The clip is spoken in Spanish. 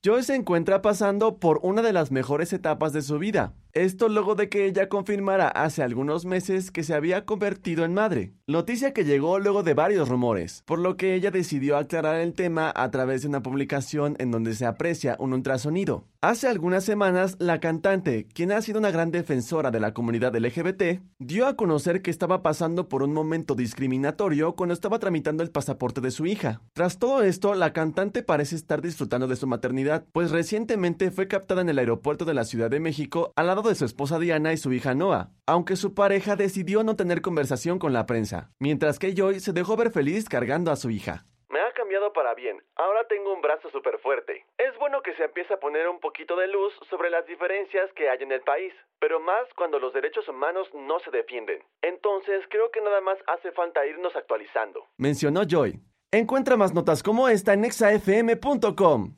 Joy se encuentra pasando por una de las mejores etapas de su vida. Esto luego de que ella confirmara hace algunos meses que se había convertido en madre, noticia que llegó luego de varios rumores, por lo que ella decidió aclarar el tema a través de una publicación en donde se aprecia un ultrasonido. Hace algunas semanas, la cantante, quien ha sido una gran defensora de la comunidad LGBT, dio a conocer que estaba pasando por un momento discriminatorio cuando estaba tramitando el pasaporte de su hija. Tras todo esto, la cantante parece estar disfrutando de su maternidad, pues recientemente fue captada en el aeropuerto de la Ciudad de México al lado de su esposa Diana y su hija Noah, aunque su pareja decidió no tener conversación con la prensa, mientras que Joy se dejó ver feliz cargando a su hija. Me ha cambiado para bien. Ahora tengo un brazo súper fuerte. Es bueno que se empiece a poner un poquito de luz sobre las diferencias que hay en el país, pero más cuando los derechos humanos no se defienden. Entonces creo que nada más hace falta irnos actualizando. Mencionó Joy. Encuentra más notas como esta en exafm.com.